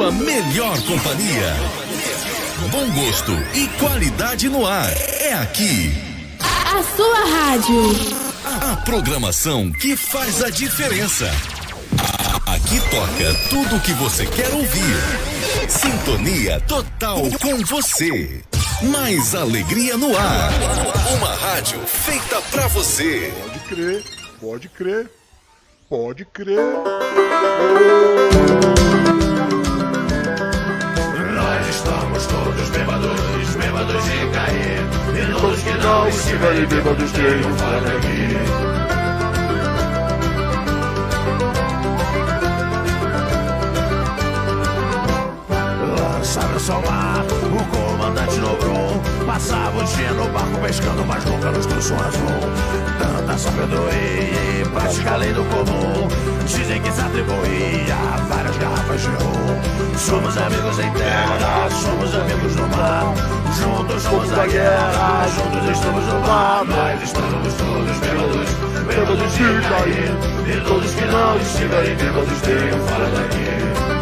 a sua melhor companhia. Bom gosto e qualidade no ar. É aqui. A sua rádio. A programação que faz a diferença. Aqui toca tudo o que você quer ouvir. Sintonia total com você. Mais alegria no ar. Uma rádio feita pra você. Pode crer, pode crer, pode crer. Cair. E todos que não estiverem bêbados fora aqui. Ao mar, o comandante Nobron Passava o dia no barco pescando, mas nunca nos um azul Tanta sabedoria e prática além do comum Dizem que se atribuía várias garrafas de rum Somos amigos em terra, somos Juntos somos a guerra, juntos estamos no mar Mas estamos todos bêbados, bêbados de cair E todos que não estiverem bêbados tenham fora daqui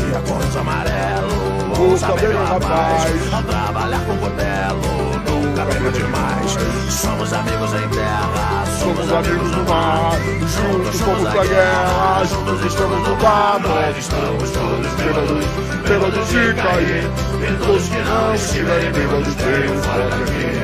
Dizia cornos amarelo, ouça bem meu rapaz. Ao trabalhar com cutelo, nunca beba demais. Somos amigos em terra, somos amigos no mar. Juntos somos a guerra, juntos estamos no bar Nós estamos todos bêbados, bêbados de cair. E todos que não estiverem bêbados tenham fora daqui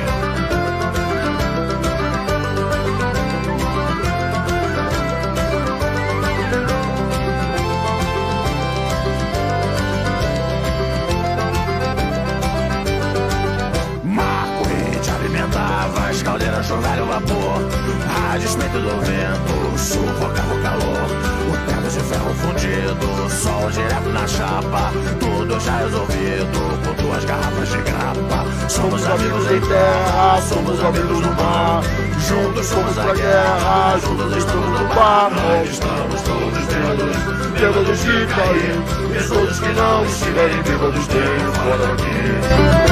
A do vento, sufocava o calor. O teto de ferro fundido, sol direto na chapa. Tudo já resolvido, com duas garrafas de grapa. Somos amigos em terra, somos amigos no mar. Juntos somos pra guerra, juntos estamos no bar. Nós estamos todos bêbados, bêbados de cair. E todos que não estiverem bêbados tenham fora aqui.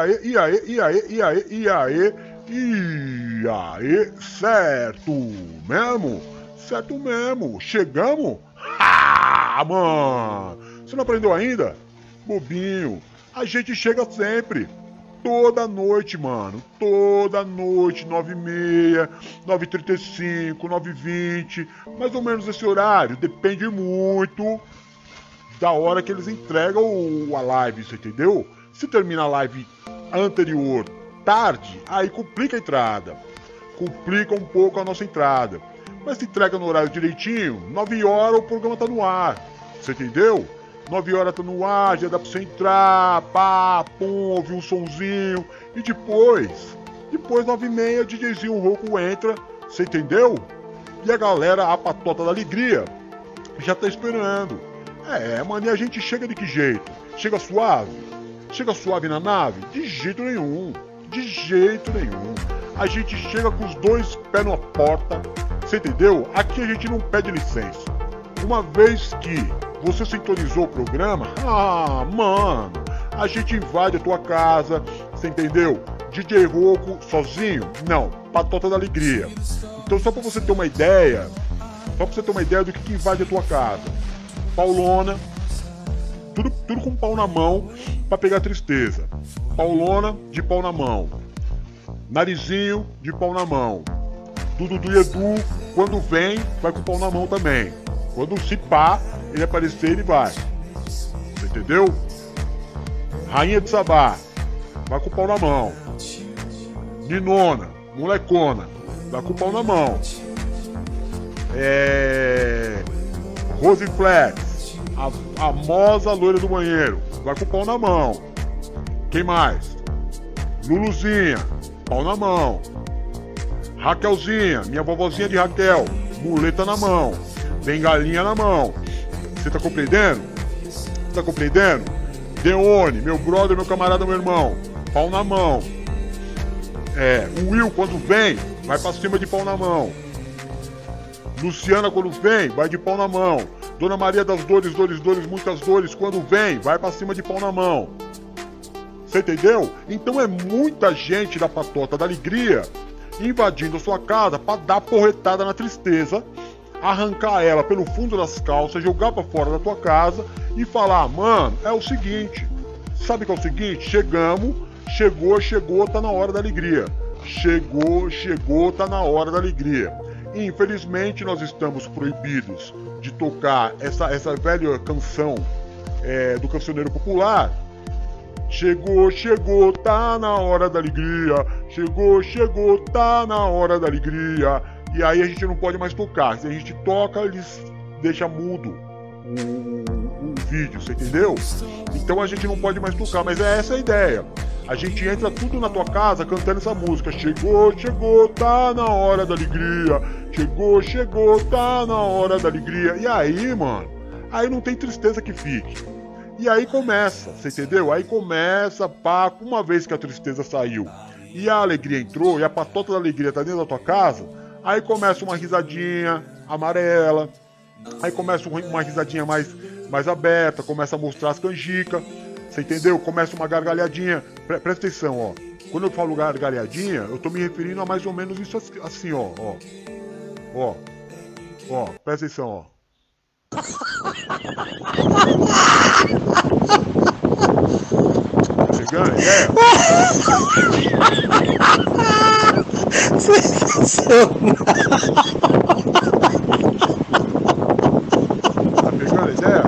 Aí, e aí, e aí, e aí, e aí, e aí, certo mesmo? Certo mesmo, chegamos? Ah, mano! Você não aprendeu ainda? Bobinho, a gente chega sempre. Toda noite, mano. Toda noite, 9h30, 9h35, 9h20. Mais ou menos esse horário. Depende muito da hora que eles entregam a live, você entendeu? Se termina a live anterior tarde, aí complica a entrada. Complica um pouco a nossa entrada. Mas se entrega no horário direitinho, 9 horas o programa tá no ar. Você entendeu? 9 horas tá no ar, já dá pra você entrar, pá, pum, ouvir um sonzinho. E depois, depois 9 e meia, DJzinho rouco entra, você entendeu? E a galera, a patota da alegria, já tá esperando. É, mano, e a gente chega de que jeito? Chega suave? Chega suave na nave? De jeito nenhum. De jeito nenhum. A gente chega com os dois pés na porta. Você entendeu? Aqui a gente não pede licença. Uma vez que você sintonizou o programa, ah, mano, a gente invade a tua casa, você entendeu? DJ Roco sozinho? Não, Patota da Alegria. Então só pra você ter uma ideia, só pra você ter uma ideia do que, que invade a tua casa. Paulona, tudo, tudo com pau na mão para pegar tristeza. Paulona de pau na mão. Narizinho de pau na mão. Dudu do Edu, quando vem, vai com pau na mão também. Quando se pá, ele aparecer, ele vai. Você entendeu? Rainha de Sabá, vai com pau na mão. Ninona, molecona, vai com pau na mão. É. Rose Flex, a famosa loira do banheiro, vai com o pau na mão. Quem mais? Luluzinha, pau na mão. Raquelzinha, minha vovozinha de Raquel, muleta na mão, bengalinha na mão. Você tá compreendendo? Tá compreendendo? Deone, meu brother, meu camarada, meu irmão, pau na mão. É, o Will quando vem, vai pra cima de pau na mão. Luciana quando vem, vai de pau na mão. Dona Maria das Dores, Dores, Dores, muitas dores, quando vem, vai pra cima de pau na mão. Você entendeu? Então é muita gente da patota da alegria invadindo a sua casa para dar porretada na tristeza, arrancar ela pelo fundo das calças, jogar para fora da tua casa e falar: mano, é o seguinte, sabe que é o seguinte? Chegamos, chegou, chegou, tá na hora da alegria. Chegou, chegou, tá na hora da alegria. Infelizmente, nós estamos proibidos de tocar essa, essa velha canção é, do cancioneiro popular. Chegou, chegou, tá na hora da alegria. Chegou, chegou, tá na hora da alegria. E aí a gente não pode mais tocar. Se a gente toca, eles deixam mudo o, o, o vídeo, você entendeu? Então a gente não pode mais tocar, mas é essa a ideia. A gente entra tudo na tua casa cantando essa música. Chegou, chegou, tá na hora da alegria. Chegou, chegou, tá na hora da alegria. E aí, mano, aí não tem tristeza que fique. E aí começa, você entendeu? Aí começa, pá, uma vez que a tristeza saiu e a alegria entrou, e a patota da alegria tá dentro da tua casa, aí começa uma risadinha amarela, aí começa uma risadinha mais, mais aberta, começa a mostrar as canjicas, você entendeu? Começa uma gargalhadinha. Pre presta atenção, ó. Quando eu falo gargalhadinha, eu tô me referindo a mais ou menos isso assim, ó. Ó. Ó. Ó, presta atenção, ó. Chegando, é? Sensacional. Tá pegando ideia?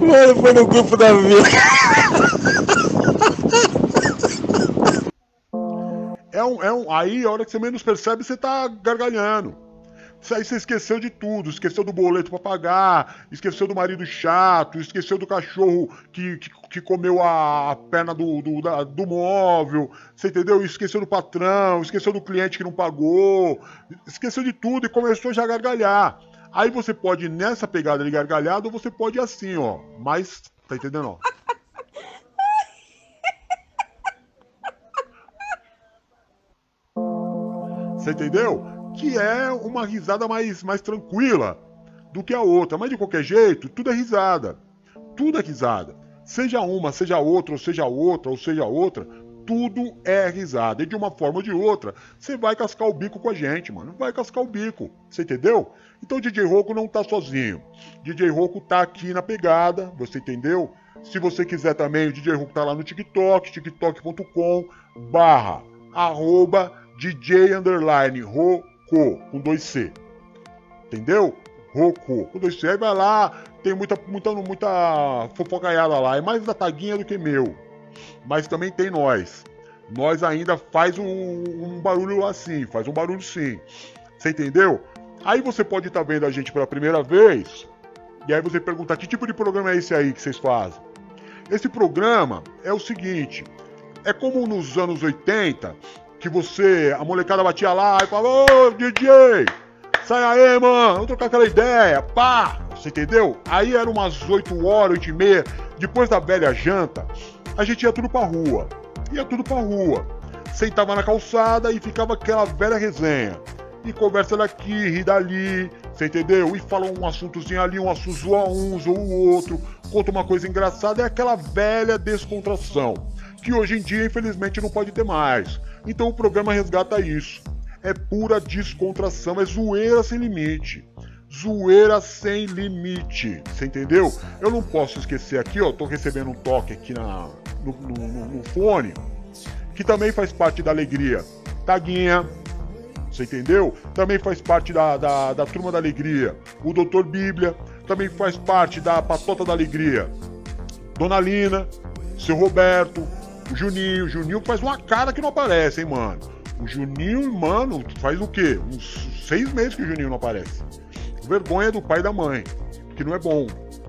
Mano, foi no grupo da vila. Um, é um, aí, a hora que você menos percebe, você tá gargalhando. Aí você esqueceu de tudo, esqueceu do boleto para pagar, esqueceu do marido chato, esqueceu do cachorro que, que, que comeu a, perna do, do, da, do móvel, você entendeu? Esqueceu do patrão, esqueceu do cliente que não pagou, esqueceu de tudo e começou já a gargalhar. Aí você pode nessa pegada de gargalhada ou você pode assim, ó. Mas, tá entendendo? Ó? Você entendeu? Que é uma risada mais, mais tranquila do que a outra. Mas de qualquer jeito, tudo é risada. Tudo é risada. Seja uma, seja outra, ou seja outra, ou seja outra, tudo é risada. E de uma forma ou de outra, você vai cascar o bico com a gente, mano. Vai cascar o bico. Você entendeu? Então DJ Roco não tá sozinho. DJ Roco tá aqui na pegada, você entendeu? Se você quiser também, o DJ Roco tá lá no TikTok, tiktok.com barra arroba DJ underline Roco com dois C. Entendeu? Roco com dois C. Aí vai lá, tem muita, muita, muita fofocaiada lá. É mais da taguinha do que meu. Mas também tem nós. Nós ainda faz um, um barulho assim, faz um barulho sim. Você entendeu? Aí você pode estar vendo a gente pela primeira vez. E aí você pergunta que tipo de programa é esse aí que vocês fazem? Esse programa é o seguinte: é como nos anos 80, que você, a molecada batia lá e falava, ô DJ, Sai aí, mano, vamos trocar aquela ideia, pá! Você entendeu? Aí era umas 8 horas, 8 e meia, depois da velha janta, a gente ia tudo pra rua. Ia tudo pra rua. Sentava na calçada e ficava aquela velha resenha. E conversa daqui, ri dali, você entendeu? E fala um assuntozinho ali, um assunto zoa um, zoa o outro, conta uma coisa engraçada, é aquela velha descontração. Que hoje em dia, infelizmente, não pode ter mais. Então o programa resgata isso. É pura descontração, é zoeira sem limite. Zoeira sem limite, você entendeu? Eu não posso esquecer aqui, ó, tô recebendo um toque aqui na, no, no, no fone, que também faz parte da alegria. Taguinha, você entendeu? Também faz parte da, da, da Turma da Alegria. O Doutor Bíblia também faz parte da Patota da Alegria. Dona Lina, seu Roberto, o Juninho. O Juninho faz uma cara que não aparece, hein, mano? O Juninho, mano, faz o quê? Uns seis meses que o Juninho não aparece. Vergonha do pai e da mãe, que não é bom.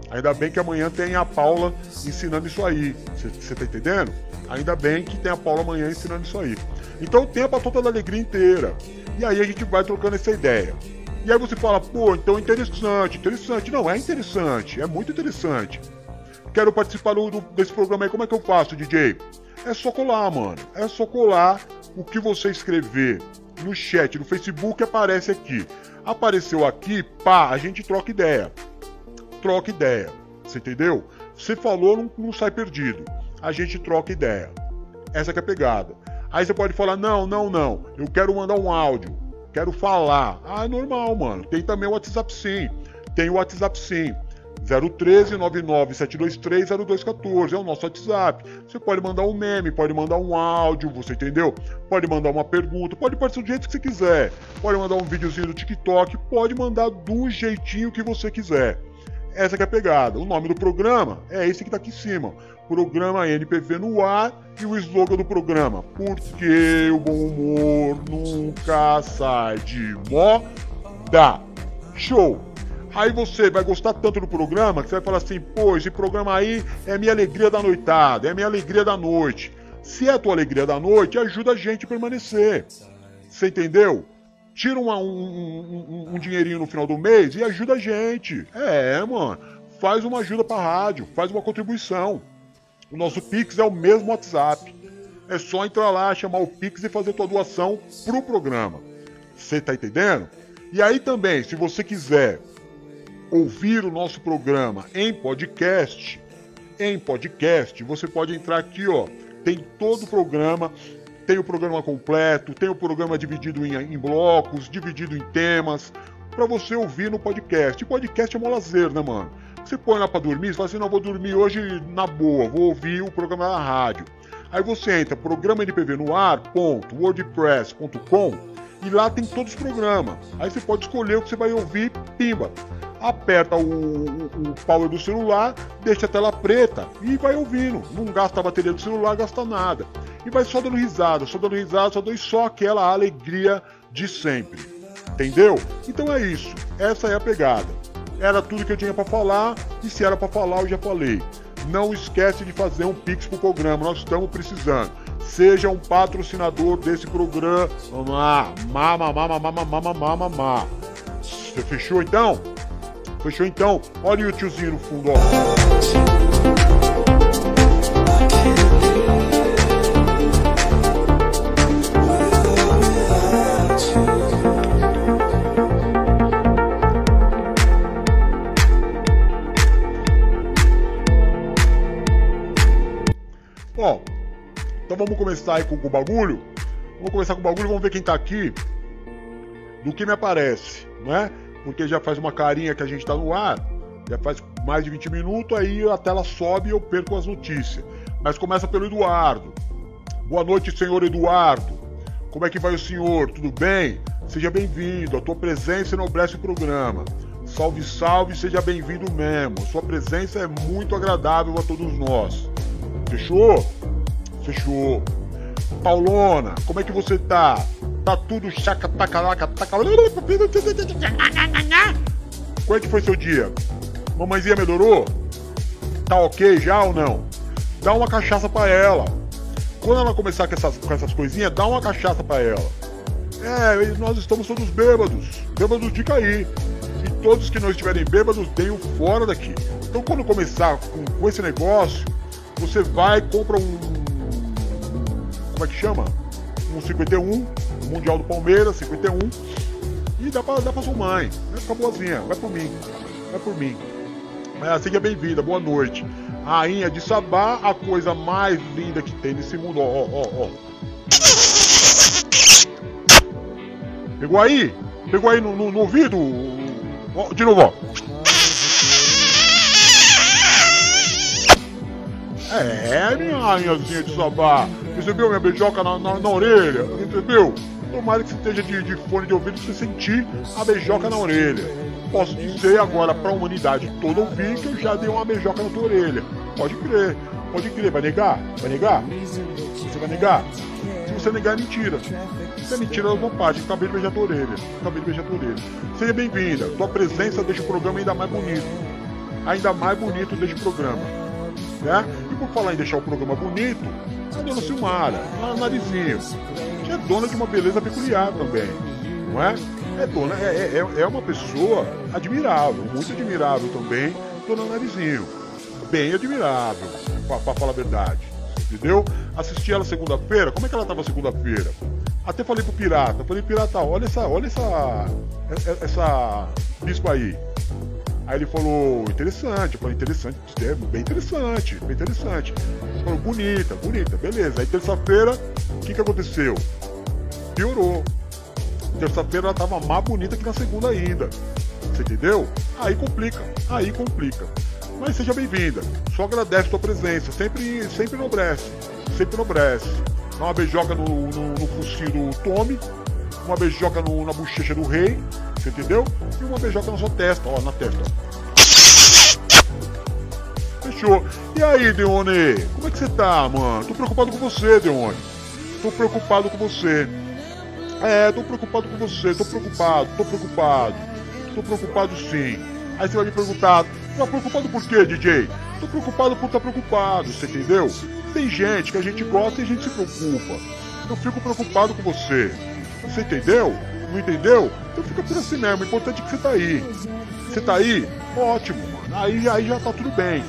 Ainda bem que amanhã tem a Paula ensinando isso aí. Você tá entendendo? Ainda bem que tem a Paula amanhã ensinando isso aí. Então tem a patota da alegria inteira. E aí a gente vai trocando essa ideia. E aí você fala, pô, então interessante, interessante. Não, é interessante, é muito interessante. Quero participar do, desse programa aí, como é que eu faço, DJ? É só colar, mano. É só colar o que você escrever no chat, no Facebook, aparece aqui. Apareceu aqui, pá, a gente troca ideia. Troca ideia. Você entendeu? Você falou, não, não sai perdido. A gente troca ideia. Essa é a pegada. Aí você pode falar: não, não, não, eu quero mandar um áudio, quero falar. Ah, é normal, mano. Tem também o WhatsApp sim. Tem o WhatsApp sim. 013 99723 0214 é o nosso WhatsApp. Você pode mandar um meme, pode mandar um áudio, você entendeu? Pode mandar uma pergunta, pode parecer do jeito que você quiser. Pode mandar um videozinho do TikTok, pode mandar do jeitinho que você quiser. Essa é a pegada. O nome do programa é esse que está aqui em cima. Programa NPV no ar e o slogan do programa. Porque o bom humor nunca sai de moda. Show! Aí você vai gostar tanto do programa que você vai falar assim: pô, esse programa aí é minha alegria da noitada, é minha alegria da noite. Se é a tua alegria da noite, ajuda a gente a permanecer. Você entendeu? tira uma, um, um, um, dinheirinho no final do mês e ajuda a gente. É, mano. Faz uma ajuda pra rádio, faz uma contribuição. O nosso Pix é o mesmo WhatsApp. É só entrar lá, chamar o Pix e fazer tua doação pro programa. Você tá entendendo? E aí também, se você quiser ouvir o nosso programa em podcast, em podcast, você pode entrar aqui, ó. Tem todo o programa tem o programa completo, tem o programa dividido em, em blocos, dividido em temas, para você ouvir no podcast. E podcast é um lazer, né, mano? Você põe lá para dormir, você fala assim, não, vou dormir hoje na boa, vou ouvir o programa na rádio. Aí você entra, programa NPV no ar.wordpress.com e lá tem todos os programas. Aí você pode escolher o que você vai ouvir, pimba aperta o, o, power do celular, deixa a tela preta e vai ouvindo. Não gasta a bateria do celular, gasta nada. E vai só dando risada, só dando risada, só dando só aquela alegria de sempre. Entendeu? Então é isso. Essa é a pegada. Era tudo que eu tinha para falar e se era para falar eu já falei. Não esquece de fazer um pix pro programa, nós estamos precisando. Seja um patrocinador desse programa. Mamá, mamá, mamá, mamá, mamá, mamá. Você fechou então? Fechou então? Olha o tiozinho no fundo, ó. Ó, então vamos começar aí com, com o bagulho. Vamos começar com o bagulho, vamos ver quem tá aqui. Do que me aparece, né? Porque já faz uma carinha que a gente tá no ar. Já faz mais de 20 minutos, aí a tela sobe e eu perco as notícias. Mas começa pelo Eduardo. Boa noite, senhor Eduardo. Como é que vai o senhor? Tudo bem? Seja bem-vindo. A tua presença enobrece o programa. Salve, salve, seja bem-vindo mesmo. Sua presença é muito agradável a todos nós. Fechou? Fechou. Paulona, como é que você tá? Tá tudo chaca, tacalaca, tacalaca. Como é que foi seu dia? Mamãezinha melhorou? Tá ok já ou não? Dá uma cachaça pra ela. Quando ela começar com essas, com essas coisinhas, dá uma cachaça pra ela. É, nós estamos todos bêbados, bêbados de cair. E todos que não estiverem bêbados, deem fora daqui. Então quando começar com, com esse negócio, você vai compra um. Como é que chama? Um 51, Mundial do Palmeiras, 51. E dá pra, dá pra sua mãe. Vai ficar boazinha, vai por mim. Vai por mim. É, seja bem-vinda, boa noite. Rainha de Sabá, a coisa mais linda que tem nesse mundo. Ó, ó, ó. Pegou aí? Pegou aí no, no, no ouvido? Ó, de novo, ó. É, minha rainhazinha de sabá. Recebeu minha beijoca na, na, na orelha? Recebeu? Tomara que você esteja de, de fone de ouvido você sentir a beijoca na orelha. Posso dizer agora pra humanidade toda ouvir que eu já dei uma beijoca na tua orelha. Pode crer, pode crer. Vai negar? Vai negar? Você vai negar? Se você negar, é mentira. Se é mentira, eu não parte. Acabei de beijar tua orelha. Acabei de beijar tua orelha. Seja bem-vinda. Tua presença deixa o programa ainda mais bonito. Ainda mais bonito o programa né? Por falar em deixar o programa bonito, a dona Silmara, a narizinho, que é dona de uma beleza peculiar também, não é? É dona, é, é, é uma pessoa admirável, muito admirável também, dona Narizinho. Bem admirável, pra, falar a verdade. Entendeu? Assisti ela segunda-feira, como é que ela tava segunda-feira? Até falei pro pirata, falei, pirata, olha essa, olha essa. Essa bispo aí. Aí ele falou, interessante, eu falei, interessante, é bem interessante, bem interessante. Ele falou, bonita, bonita, beleza. Aí terça-feira, o que que aconteceu? Piorou. Terça-feira ela tava mais bonita que na segunda ainda. Você entendeu? Aí complica, aí complica. Mas seja bem-vinda. Só agradece a tua presença. Sempre, sempre nobrece. Sempre nobrece. Dá uma beijoca no, no, no focinho do Tommy. Uma beijoca no, na bochecha do rei. Você entendeu? E uma beijoca na sua testa, ó, na testa. Fechou. E aí, Deone? Como é que você tá, mano? Tô preocupado com você, Deone. Tô preocupado com você. É, tô preocupado com você, tô preocupado, tô preocupado. Tô preocupado sim. Aí você vai me perguntar, tá preocupado por quê, DJ? Tô preocupado por estar tá preocupado, você entendeu? Tem gente que a gente gosta e a gente se preocupa. Eu fico preocupado com você. Você entendeu? Não entendeu? Então fica por assim mesmo. O importante é que você tá aí. Você tá aí? Ótimo, mano. Aí, aí já tá tudo bem.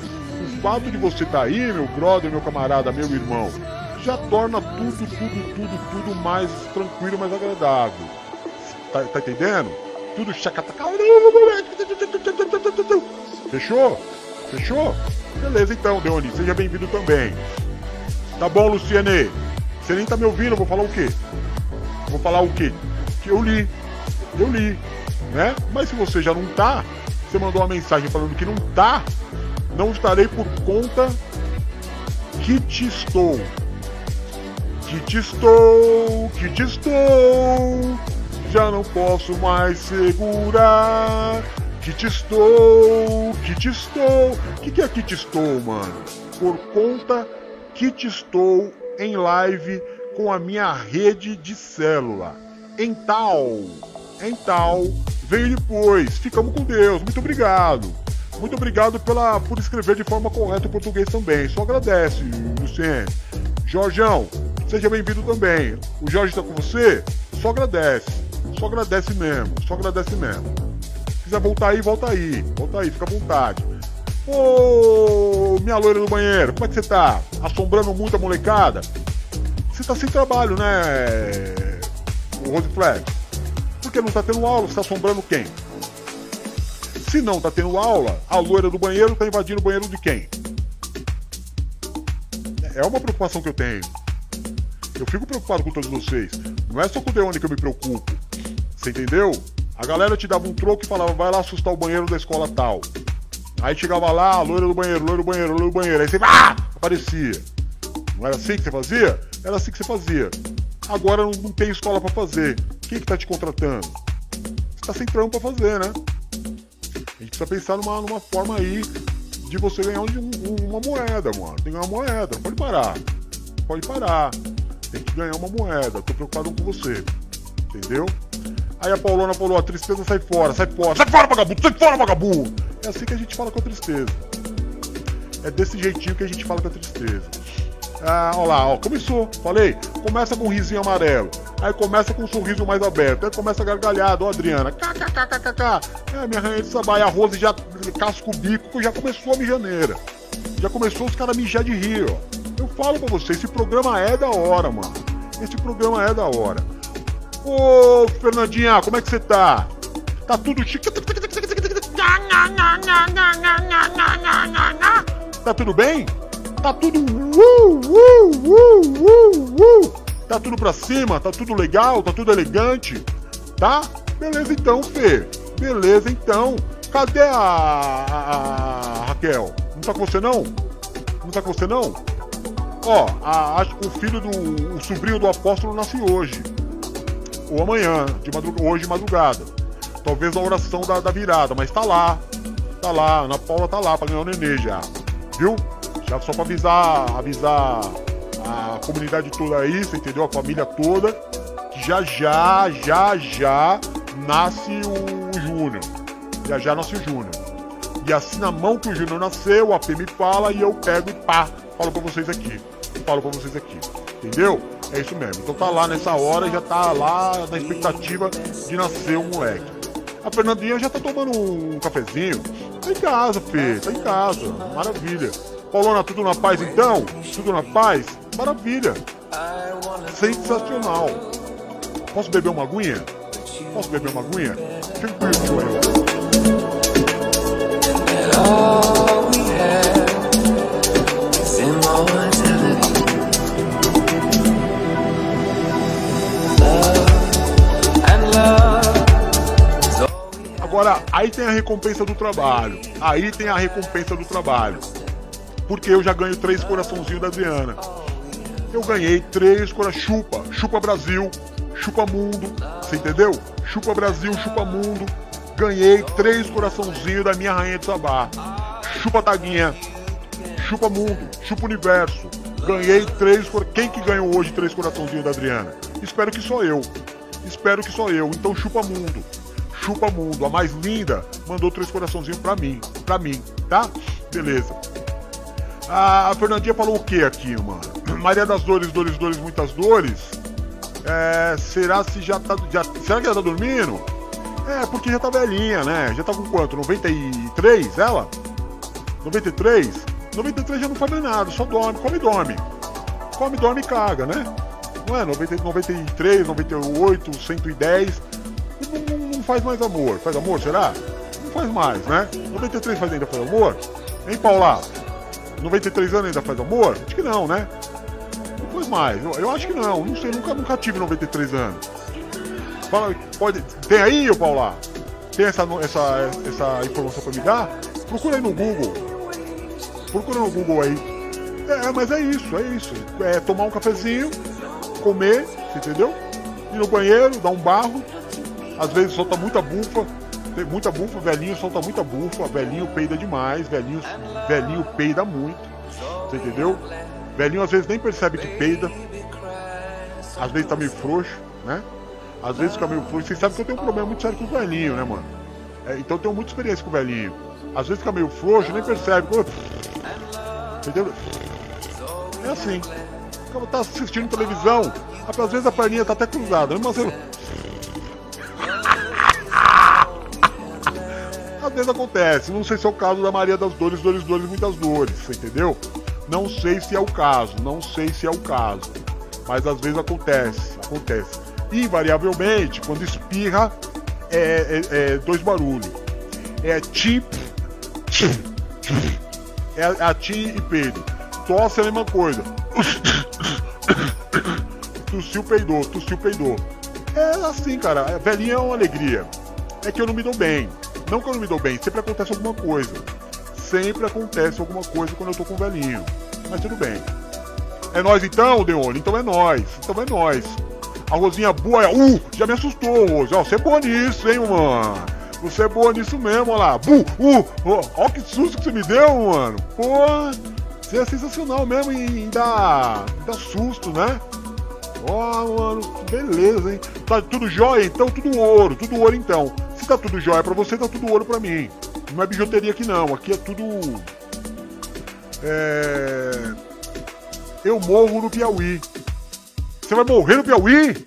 O fato de você tá aí, meu brother, meu camarada, meu irmão, já torna tudo, tudo, tudo, tudo mais tranquilo, mais agradável. Tá, tá entendendo? Tudo chacataca. Fechou? Fechou? Beleza então, Deoni, seja bem-vindo também. Tá bom, Luciane? Você nem tá me ouvindo, eu vou falar o quê? Vou falar o quê? Que eu li. Eu li, né? Mas se você já não tá, você mandou uma mensagem falando que não tá, não estarei por conta que te estou. Que te estou, que te estou. Já não posso mais segurar. Que te estou, que te estou. O que, que é que te estou, mano? Por conta que te estou em live com a minha rede de célula. Em tal, em tal, veio depois. Ficamos com Deus. Muito obrigado. Muito obrigado pela, por escrever de forma correta o português também. Só agradece, Luciene. Jorjão, seja bem-vindo também. O Jorge está com você? Só agradece. Só agradece mesmo. Só agradece mesmo. Se quiser voltar aí, volta aí. Volta aí, fica à vontade. Ô, minha loira do banheiro, como é que você tá? Assombrando muito a molecada? Você tá sem trabalho, né, o Rose Flag? Porque não tá tendo aula, você tá assombrando quem? Se não tá tendo aula, a loira do banheiro tá invadindo o banheiro de quem? É uma preocupação que eu tenho. Eu fico preocupado com todos vocês. Não é só com o Deone que eu me preocupo. Você entendeu? A galera te dava um troco e falava, vai lá assustar o banheiro da escola tal. Aí chegava lá, loira do banheiro, loira do banheiro, loira do banheiro. Aí você, ah! Aparecia. Não era assim que você fazia? Era assim que você fazia. Agora não, não tem escola para fazer. Quem que tá te contratando? Você tá sem trampo pra fazer, né? A gente precisa pensar numa, numa forma aí de você ganhar um, um, uma moeda, mano. Tem uma moeda. Pode parar. Pode parar. Tem que ganhar uma moeda. Tô preocupado com você. Entendeu? Aí a Paulona falou, a tristeza sai fora, sai fora, sai fora, vagabundo, sai fora, vagabundo! É assim que a gente fala com a tristeza. É desse jeitinho que a gente fala com a tristeza. Ah, olha lá, ó, começou, falei. Começa com um risinho amarelo. Aí começa com um sorriso mais aberto. Aí começa gargalhado, ó, Adriana. KKKKK. É, minha rainha de samba. E a Rose já casca o bico, já começou a mijaneira. Já começou os caras mijar de rir, ó. Eu falo pra você, esse programa é da hora, mano. Esse programa é da hora. Ô, Fernandinha, como é que você tá? Tá tudo chique. Tá tudo bem? Tá tudo. Uh, uh, uh, uh, uh. Tá tudo pra cima? Tá tudo legal? Tá tudo elegante? Tá? Beleza então, Fê. Beleza então. Cadê a, a, a Raquel? Não tá com você não? Não tá com você não? Ó, a, a, o filho do. O sobrinho do apóstolo nasce hoje. Ou amanhã, de madrugada, hoje de madrugada. Talvez a oração da, da virada, mas tá lá. Tá lá, Ana Paula tá lá pra ganhar o nenê já. Viu? Já só pra avisar, avisar a comunidade toda aí, você entendeu? A família toda. Que já já, já já nasce o Júnior. Já já nasce o Júnior. E assim na mão que o Júnior nasceu, o AP me fala e eu pego e pá, falo pra vocês aqui. Falo pra vocês aqui. Entendeu? É isso mesmo. Então tá lá nessa hora, já tá lá na expectativa de nascer o moleque. A Fernandinha já tá tomando um cafezinho. Tá em casa, Fê, tá em casa. Maravilha. Paulona, tudo na paz então? Tudo na paz? Maravilha. Sensacional. Posso beber uma aguinha? Posso beber uma aguinha? Tranquilo, have. Agora, aí tem a recompensa do trabalho. Aí tem a recompensa do trabalho. Porque eu já ganho três coraçãozinhos da Adriana. Eu ganhei três corações. Chupa, chupa Brasil, chupa mundo. Você entendeu? Chupa Brasil, chupa mundo. Ganhei três coraçãozinhos da minha rainha de Sabá. Chupa Taguinha, chupa mundo, chupa universo. Ganhei três. Quem que ganhou hoje três coraçãozinhos da Adriana? Espero que sou eu. Espero que sou eu. Então chupa mundo. Chupa mundo. A mais linda mandou três coraçãozinhos pra mim. Pra mim, tá? Beleza. A Fernandinha falou o que aqui, mano? Maria das Dores, Dores, Dores, Muitas Dores. É, será se já tá. Já, será que ela tá dormindo? É, porque já tá velhinha, né? Já tá com quanto? 93 ela? 93? 93 já não faz mais nada, só dorme, come e dorme. Come, dorme e caga, né? Não é? 90, 93, 98, 110. Não, não, não faz mais amor. Faz amor, será? Não faz mais, né? 93 faz, ainda faz amor? Hein, Paula? 93 anos ainda faz amor? Acho que não, né? Não faz mais. Eu, eu acho que não. Não sei, nunca, nunca tive 93 anos. Fala, pode, tem aí, ô Paula? Tem essa, essa, essa informação pra me dar? Procura aí no Google. Procura no Google aí. É, mas é isso, é isso. É tomar um cafezinho, comer, entendeu? Ir no banheiro, dar um barro. Às vezes solta muita bufa. Tem muita bufa, velhinho solta muita bufa. Velhinho peida demais, velhinho, velhinho peida muito. Você entendeu? Velhinho às vezes nem percebe que peida. Às vezes tá meio frouxo, né? Às vezes fica meio frouxo. Vocês sabem que eu tenho um problema muito sério com o velhinho, né, mano? É, então eu tenho muita experiência com o velhinho. Às vezes fica meio frouxo, nem percebe. Entendeu? É assim. Tá assistindo televisão. Às vezes a perninha tá até cruzada, assim. Vezes acontece, não sei se é o caso da Maria das Dores, Dores, Dores, muitas dores, entendeu? Não sei se é o caso, não sei se é o caso. Mas às vezes acontece, acontece. Invariavelmente, quando espirra, é, é- é dois barulhos. É tip, é a, ti e peido. Tosse é a mesma coisa. Tossiu, peidou, tossiu, peidou. É assim, cara. Velhinha é uma alegria. É que eu não me dou bem. Não que eu não me dou bem, sempre acontece alguma coisa. Sempre acontece alguma coisa quando eu tô com o velhinho. Mas tudo bem. É nós então, Deone? Então é nós. Então é nós. A Rosinha boa é. Uh, já me assustou, Rose. Ó, você é boa nisso, hein, mano? Você é boa nisso mesmo, ó lá. Bu, uh, ó, ó que susto que você me deu, mano. Pô, você é sensacional mesmo e dá, dá susto, né? Ó, mano, beleza, hein? Tá tudo jóia, então tudo ouro, tudo ouro então. Tá tudo jóia pra você, tá tudo ouro pra mim. Não é bijuteria aqui não, aqui é tudo. É. eu morro no Piauí. Você vai morrer no Piauí?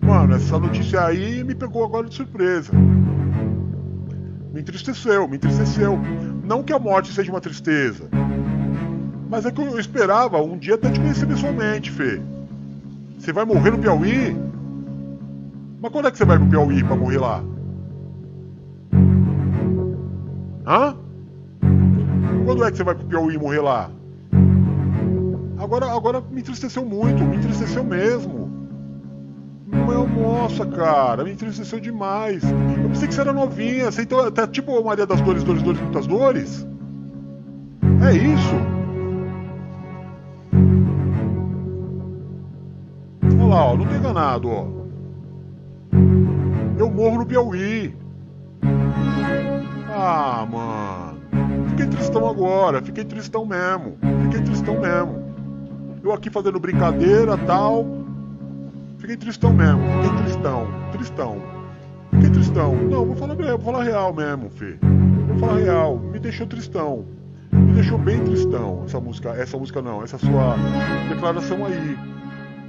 Mano, essa notícia aí me pegou agora de surpresa. Me entristeceu, me entristeceu. Não que a morte seja uma tristeza. Mas é que eu esperava um dia até te conhecer pessoalmente, Fê. Você vai morrer no Piauí? Mas quando é que você vai pro Piauí pra morrer lá? Hã? Quando é que você vai pro Piauí morrer lá? Agora, agora me entristeceu muito, me entristeceu mesmo. Meu, nossa, cara, me entristeceu demais. Eu pensei que você era novinha, você então, tá tipo Maria das Dores, Dores, Dores, Muitas Dores? É isso? Olha lá, ó, não tem enganado, ó. Eu morro no Piauí. Ah, mano. Fiquei tristão agora, fiquei tristão mesmo. Fiquei tristão mesmo. Eu aqui fazendo brincadeira tal. Fiquei tristão mesmo, fiquei tristão, tristão. Fiquei tristão. Não, vou falar vou falar real mesmo, Fê. Vou falar real, me deixou tristão. Me deixou bem tristão essa música, essa música não, essa sua declaração aí.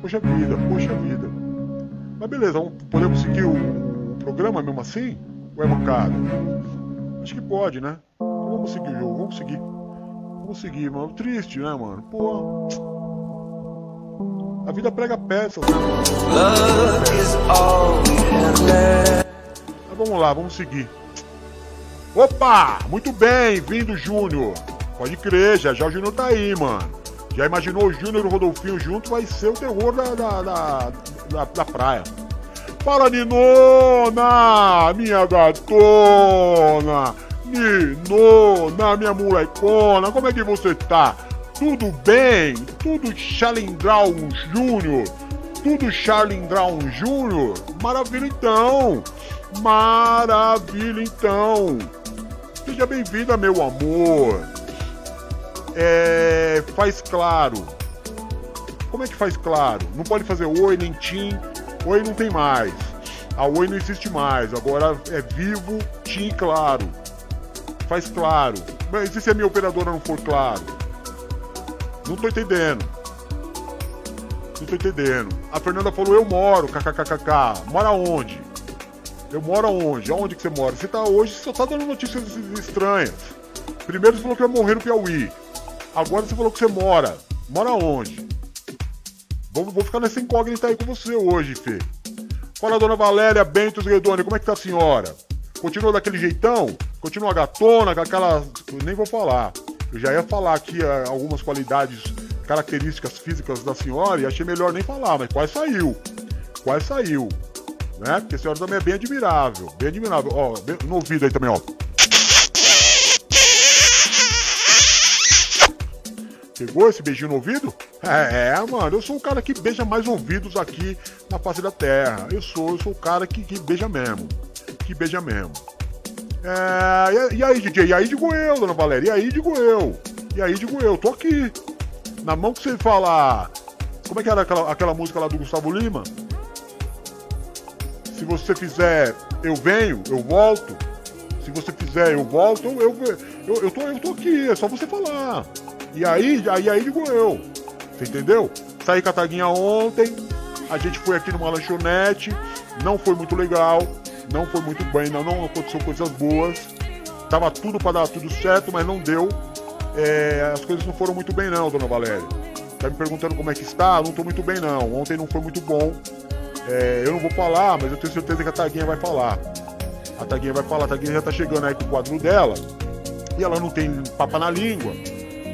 Poxa vida, poxa vida. Mas beleza, podemos seguir o, o programa mesmo assim? Ou é mancada? Acho que pode, né? Então vamos seguir o jogo, vamos seguir. Vamos seguir, mano. Triste, né, mano? Pô. A vida prega peças. Mas vamos lá, vamos seguir. Opa! Muito bem, vindo Júnior. Pode crer, já já o Júnior tá aí, mano. Já imaginou o Júnior e o Rodolfinho junto? Vai ser o terror da, da, da, da, da praia. Fala, Ninona, minha gatona. Ninona, minha molecona, como é que você tá? Tudo bem? Tudo Charlindral Júnior? Tudo Charlindral Júnior? Maravilha então! Maravilha então! Seja bem-vinda, meu amor! É. Faz claro. Como é que faz claro? Não pode fazer oi nem tim. Oi não tem mais. A oi não existe mais. Agora é vivo, tim, claro. Faz claro. Mas e se a minha operadora não for claro? Não tô entendendo. Não tô entendendo. A Fernanda falou, eu moro, kkkk. Mora onde? Eu moro aonde? Aonde que você mora? Você tá hoje, só tá dando notícias estranhas. Primeiro você falou que ia morrer no Piauí. Agora você falou que você mora. Mora onde? Vou, vou ficar nessa incógnita aí com você hoje, Fê. Fala, dona Valéria Bentos Redoni, como é que tá a senhora? Continua daquele jeitão? Continua gatona, com aquela. Nem vou falar. Eu já ia falar aqui ah, algumas qualidades, características físicas da senhora e achei melhor nem falar, mas quase saiu. Quase saiu. Né? Porque a senhora também é bem admirável. Bem admirável. Ó, bem- no ouvido aí também, ó. Pegou esse beijinho no ouvido? É, é, mano, eu sou o cara que beija mais ouvidos aqui na face da terra. Eu sou, eu sou o cara que, que beija mesmo. Que beija mesmo. É, e, aí, DJ? E aí, digo eu, dona Valéria? E aí, digo eu? E aí, digo eu? Tô aqui. Na mão que você fala. Como é que era aquela, aquela música lá do Gustavo Lima? Se você fizer, eu venho, eu volto. Se você fizer, eu volto, eu, eu, eu, eu, tô, eu tô aqui, é só você falar. E aí, aí, aí digo eu. Você entendeu? Saí com a taguinha ontem, a gente foi aqui numa lanchonete, não foi muito legal, não foi muito bem, não, não aconteceu coisas boas. Tava tudo para dar tudo certo, mas não deu. É, as coisas não foram muito bem não, dona Valéria. Tá me perguntando como é que está? Não tô muito bem não. Ontem não foi muito bom. É, eu não vou falar, mas eu tenho certeza que a Taguinha vai falar. A Taguinha vai falar, a Taguinha já tá chegando aí com o quadro dela. E ela não tem papa na língua.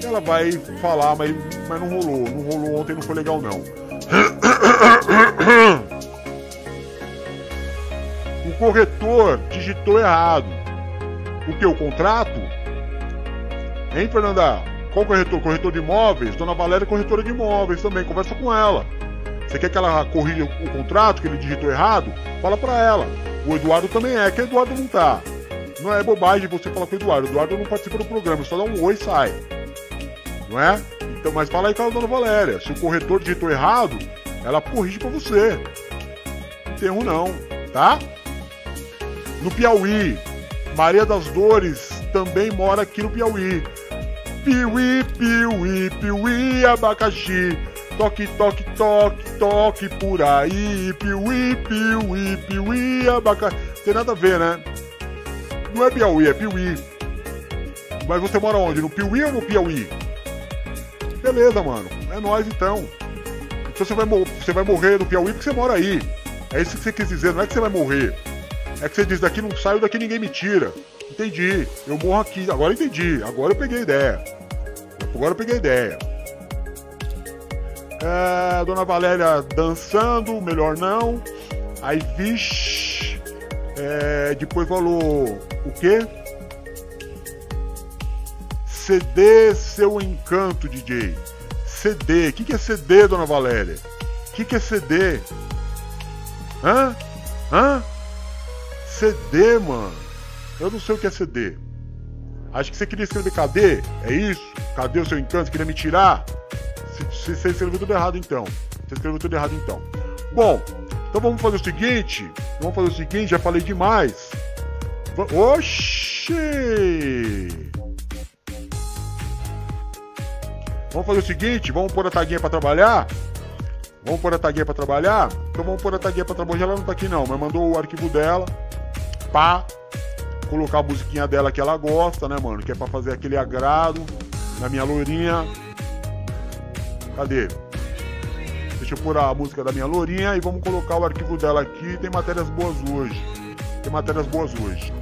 Ela vai falar, mas, mas não rolou. Não rolou ontem, não foi legal não. Corretor digitou errado. O que? O contrato? Hein, Fernanda? Qual corretor? Corretor de imóveis? Dona Valéria é corretora de imóveis também. Conversa com ela. Você quer que ela corrija o contrato, que ele digitou errado? Fala pra ela. O Eduardo também é, que o Eduardo não tá. Não é bobagem você falar com o Eduardo. O Eduardo não participa do programa, só dá um oi e sai. Não é? Então, mas fala aí com a dona Valéria. Se o corretor digitou errado, ela corrige pra você. enterro não, tá? No Piauí, Maria das Dores também mora aqui no Piauí. Piuí, piuí, piuí, abacaxi. Toque, toque, toque, toque por aí. Piuí, piuí, piuí, abacaxi. Tem nada a ver, né? Não é Piauí, é Piuí. Mas você mora onde? No Piuí ou no Piauí? Beleza, mano. É nós então. Então você vai, você vai morrer no Piauí porque você mora aí. É isso que você quis dizer, não é que você vai morrer. É que você diz, daqui não saio, daqui ninguém me tira. Entendi. Eu morro aqui. Agora entendi. Agora eu peguei a ideia. Agora eu peguei a ideia. É, Dona Valéria dançando, melhor não. Aí, vixe. É, depois falou o quê? CD seu encanto, DJ. CD. O que, que é CD, Dona Valéria? O que, que é CD? Hã? Hã? CD, mano. Eu não sei o que é CD. Acho que você queria escrever cadê? É isso? Cadê o seu encanto? Você queria me tirar? Você, você escreveu tudo errado então. Você escreveu tudo errado então. Bom, então vamos fazer o seguinte. Vamos fazer o seguinte, já falei demais. Oxi! Vamos fazer o seguinte, vamos pôr a taguinha para trabalhar? Vamos pôr a taguinha para trabalhar? Então vamos pôr a taguinha para trabalhar. Ela não tá aqui não, mas mandou o arquivo dela. Pá. Colocar a musiquinha dela que ela gosta, né, mano? Que é pra fazer aquele agrado na minha loirinha. Cadê? Deixa eu pôr a música da minha lourinha e vamos colocar o arquivo dela aqui. Tem matérias boas hoje. Tem matérias boas hoje.